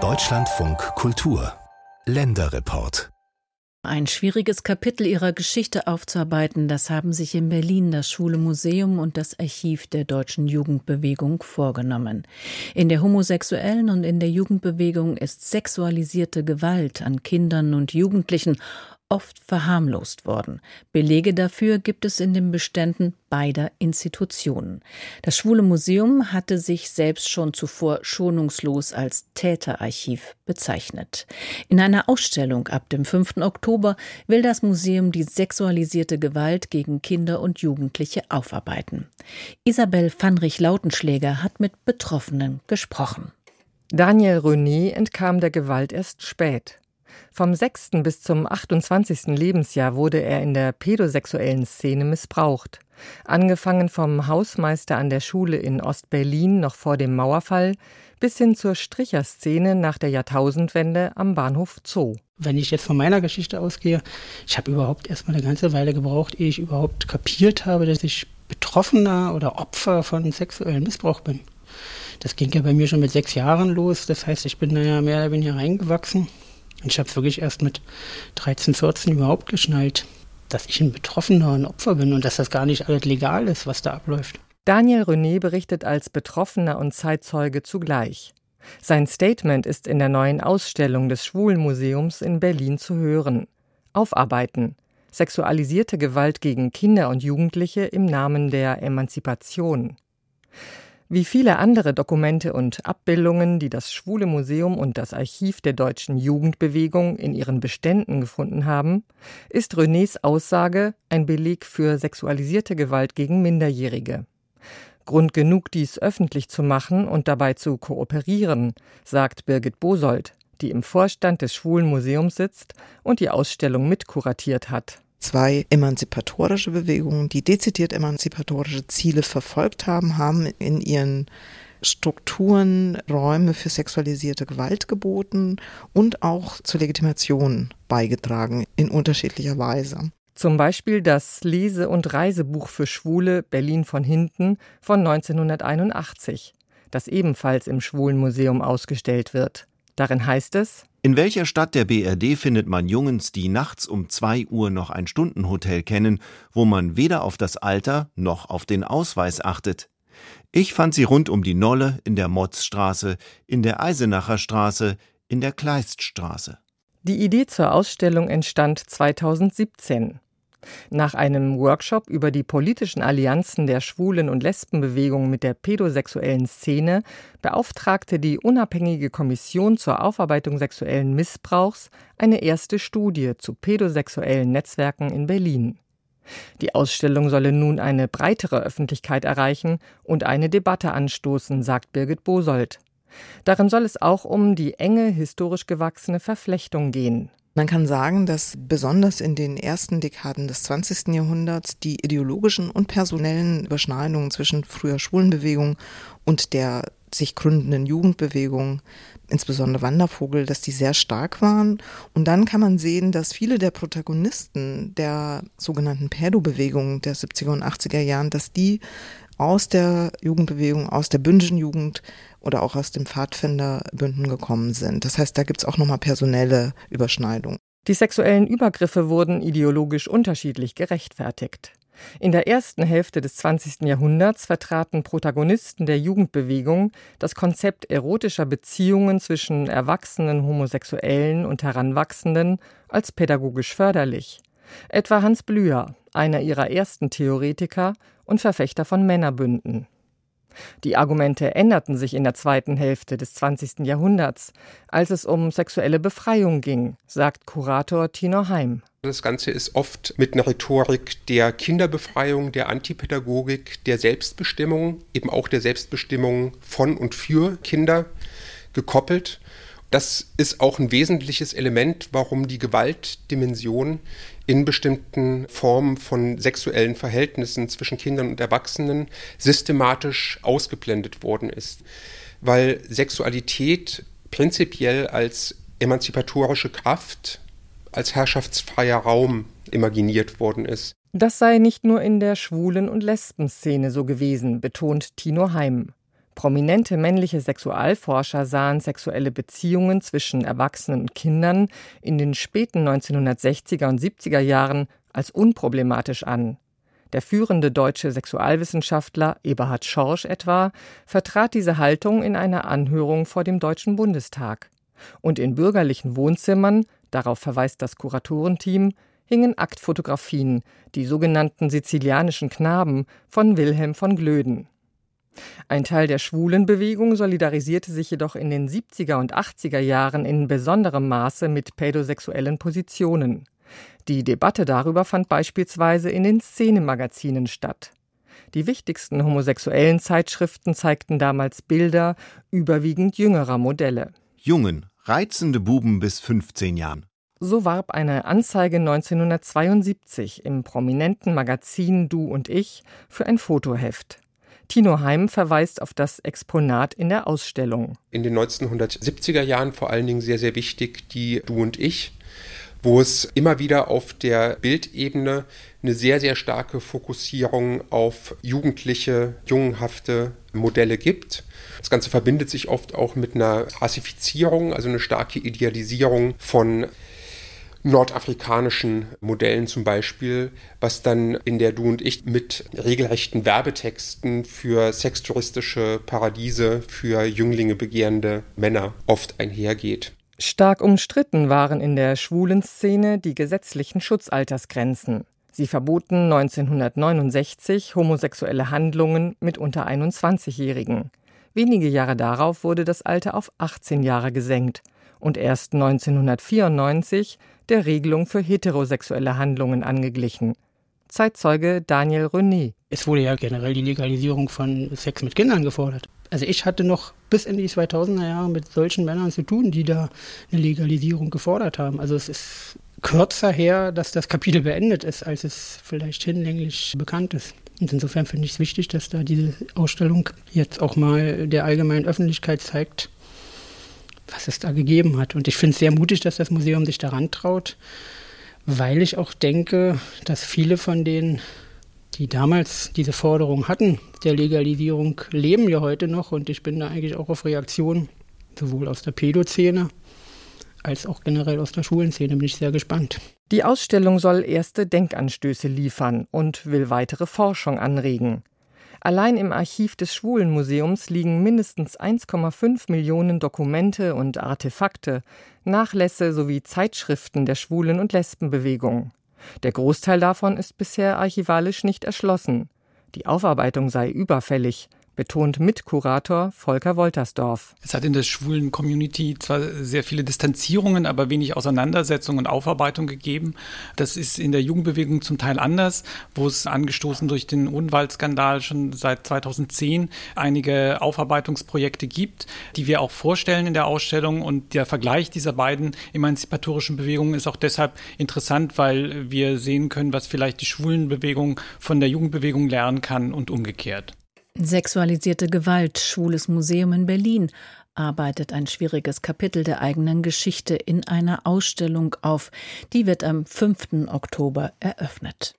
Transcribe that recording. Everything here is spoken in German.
Deutschlandfunk Kultur Länderreport ein schwieriges Kapitel ihrer Geschichte aufzuarbeiten, das haben sich in Berlin das Schule Museum und das Archiv der deutschen Jugendbewegung vorgenommen. In der homosexuellen und in der Jugendbewegung ist sexualisierte Gewalt an Kindern und Jugendlichen oft verharmlost worden. Belege dafür gibt es in den Beständen beider Institutionen. Das Schwule Museum hatte sich selbst schon zuvor schonungslos als Täterarchiv bezeichnet. In einer Ausstellung ab dem 5. Oktober will das Museum die sexualisierte Gewalt gegen Kinder und Jugendliche aufarbeiten. Isabel Fanrich-Lautenschläger hat mit Betroffenen gesprochen. Daniel René entkam der Gewalt erst spät. Vom 6. bis zum 28. Lebensjahr wurde er in der pädosexuellen Szene missbraucht. Angefangen vom Hausmeister an der Schule in Ostberlin noch vor dem Mauerfall bis hin zur Stricherszene nach der Jahrtausendwende am Bahnhof Zoo. Wenn ich jetzt von meiner Geschichte ausgehe, ich habe überhaupt erstmal eine ganze Weile gebraucht, ehe ich überhaupt kapiert habe, dass ich Betroffener oder Opfer von sexuellem Missbrauch bin. Das ging ja bei mir schon mit sechs Jahren los. Das heißt, ich bin da ja mehr oder weniger reingewachsen. Und ich habe wirklich erst mit 13, 14 überhaupt geschnallt, dass ich ein Betroffener, ein Opfer bin und dass das gar nicht alles legal ist, was da abläuft. Daniel René berichtet als Betroffener und Zeitzeuge zugleich. Sein Statement ist in der neuen Ausstellung des Schwulenmuseums in Berlin zu hören. Aufarbeiten. Sexualisierte Gewalt gegen Kinder und Jugendliche im Namen der Emanzipation. Wie viele andere Dokumente und Abbildungen, die das Schwule Museum und das Archiv der deutschen Jugendbewegung in ihren Beständen gefunden haben, ist Renés Aussage ein Beleg für sexualisierte Gewalt gegen Minderjährige. Grund genug, dies öffentlich zu machen und dabei zu kooperieren, sagt Birgit Bosold, die im Vorstand des Schwulen Museums sitzt und die Ausstellung mitkuratiert hat zwei emanzipatorische Bewegungen, die dezidiert emanzipatorische Ziele verfolgt haben, haben in ihren Strukturen Räume für sexualisierte Gewalt geboten und auch zur Legitimation beigetragen in unterschiedlicher Weise. Zum Beispiel das Lese- und Reisebuch für Schwule Berlin von hinten von 1981, das ebenfalls im Schwulenmuseum ausgestellt wird. Darin heißt es in welcher Stadt der BRD findet man Jungens, die nachts um zwei Uhr noch ein Stundenhotel kennen, wo man weder auf das Alter noch auf den Ausweis achtet? Ich fand sie rund um die Nolle, in der Motzstraße, in der Eisenacher Straße, in der Kleiststraße. Die Idee zur Ausstellung entstand 2017. Nach einem Workshop über die politischen Allianzen der Schwulen- und Lesbenbewegung mit der pädosexuellen Szene beauftragte die unabhängige Kommission zur Aufarbeitung sexuellen Missbrauchs eine erste Studie zu pädosexuellen Netzwerken in Berlin. Die Ausstellung solle nun eine breitere Öffentlichkeit erreichen und eine Debatte anstoßen, sagt Birgit Bosold. Darin soll es auch um die enge historisch gewachsene Verflechtung gehen. Man kann sagen, dass besonders in den ersten Dekaden des 20. Jahrhunderts die ideologischen und personellen Überschneidungen zwischen früher Schwulenbewegung und der sich gründenden Jugendbewegung, insbesondere Wandervogel, dass die sehr stark waren. Und dann kann man sehen, dass viele der Protagonisten der sogenannten Pädo-Bewegung der 70er und 80er Jahren, dass die aus der Jugendbewegung, aus der bündischen Jugend oder auch aus dem Pfadfinderbünden gekommen sind. Das heißt, da gibt es auch nochmal personelle Überschneidungen. Die sexuellen Übergriffe wurden ideologisch unterschiedlich gerechtfertigt. In der ersten Hälfte des 20. Jahrhunderts vertraten Protagonisten der Jugendbewegung das Konzept erotischer Beziehungen zwischen erwachsenen Homosexuellen und Heranwachsenden als pädagogisch förderlich. Etwa Hans Blüher, einer ihrer ersten Theoretiker und Verfechter von Männerbünden. Die Argumente änderten sich in der zweiten Hälfte des 20. Jahrhunderts, als es um sexuelle Befreiung ging, sagt Kurator Tino Heim. Das Ganze ist oft mit einer Rhetorik der Kinderbefreiung, der Antipädagogik, der Selbstbestimmung, eben auch der Selbstbestimmung von und für Kinder gekoppelt. Das ist auch ein wesentliches Element, warum die Gewaltdimension in bestimmten Formen von sexuellen Verhältnissen zwischen Kindern und Erwachsenen systematisch ausgeblendet worden ist. Weil Sexualität prinzipiell als emanzipatorische Kraft, als herrschaftsfreier Raum imaginiert worden ist. Das sei nicht nur in der Schwulen- und Lesbenszene so gewesen, betont Tino Heim. Prominente männliche Sexualforscher sahen sexuelle Beziehungen zwischen Erwachsenen und Kindern in den späten 1960er und 70er Jahren als unproblematisch an. Der führende deutsche Sexualwissenschaftler Eberhard Schorsch etwa vertrat diese Haltung in einer Anhörung vor dem Deutschen Bundestag. Und in bürgerlichen Wohnzimmern, darauf verweist das Kuratorenteam, hingen Aktfotografien, die sogenannten sizilianischen Knaben von Wilhelm von Glöden. Ein Teil der Schwulenbewegung solidarisierte sich jedoch in den 70er und 80er Jahren in besonderem Maße mit pädosexuellen Positionen. Die Debatte darüber fand beispielsweise in den Szenemagazinen statt. Die wichtigsten homosexuellen Zeitschriften zeigten damals Bilder überwiegend jüngerer Modelle. Jungen, reizende Buben bis 15 Jahren. So warb eine Anzeige 1972 im prominenten Magazin Du und Ich für ein Fotoheft. Tino Heim verweist auf das Exponat in der Ausstellung. In den 1970er Jahren vor allen Dingen sehr, sehr wichtig die Du und Ich, wo es immer wieder auf der Bildebene eine sehr, sehr starke Fokussierung auf jugendliche, jungenhafte Modelle gibt. Das Ganze verbindet sich oft auch mit einer Rassifizierung, also eine starke Idealisierung von nordafrikanischen Modellen zum Beispiel, was dann in der Du und Ich mit regelrechten Werbetexten für sextouristische Paradiese für Jünglinge begehrende Männer oft einhergeht. Stark umstritten waren in der schwulen Szene die gesetzlichen Schutzaltersgrenzen. Sie verboten 1969 homosexuelle Handlungen mit unter 21-Jährigen. Wenige Jahre darauf wurde das Alter auf 18 Jahre gesenkt und erst 1994 der Regelung für heterosexuelle Handlungen angeglichen. Zeitzeuge Daniel René. Es wurde ja generell die Legalisierung von Sex mit Kindern gefordert. Also ich hatte noch bis in die 2000er Jahre mit solchen Männern zu tun, die da eine Legalisierung gefordert haben. Also es ist kürzer her, dass das Kapitel beendet ist, als es vielleicht hinlänglich bekannt ist. Und insofern finde ich es wichtig, dass da diese Ausstellung jetzt auch mal der allgemeinen Öffentlichkeit zeigt, was es da gegeben hat. Und ich finde es sehr mutig, dass das Museum sich daran traut, weil ich auch denke, dass viele von denen, die damals diese Forderung hatten, der Legalisierung, leben ja heute noch. Und ich bin da eigentlich auch auf Reaktionen, sowohl aus der Pädoszene als auch generell aus der Schulenszene, bin ich sehr gespannt. Die Ausstellung soll erste Denkanstöße liefern und will weitere Forschung anregen. Allein im Archiv des Schwulenmuseums liegen mindestens 1,5 Millionen Dokumente und Artefakte, Nachlässe sowie Zeitschriften der Schwulen- und Lesbenbewegung. Der Großteil davon ist bisher archivalisch nicht erschlossen. Die Aufarbeitung sei überfällig, betont Mitkurator Volker Woltersdorf. Es hat in der schwulen Community zwar sehr viele Distanzierungen, aber wenig Auseinandersetzung und Aufarbeitung gegeben. Das ist in der Jugendbewegung zum Teil anders, wo es angestoßen durch den Odenwald-Skandal schon seit 2010 einige Aufarbeitungsprojekte gibt, die wir auch vorstellen in der Ausstellung. Und der Vergleich dieser beiden emanzipatorischen Bewegungen ist auch deshalb interessant, weil wir sehen können, was vielleicht die Schwulenbewegung von der Jugendbewegung lernen kann und umgekehrt. Sexualisierte Gewalt, Schwules Museum in Berlin arbeitet ein schwieriges Kapitel der eigenen Geschichte in einer Ausstellung auf. Die wird am 5. Oktober eröffnet.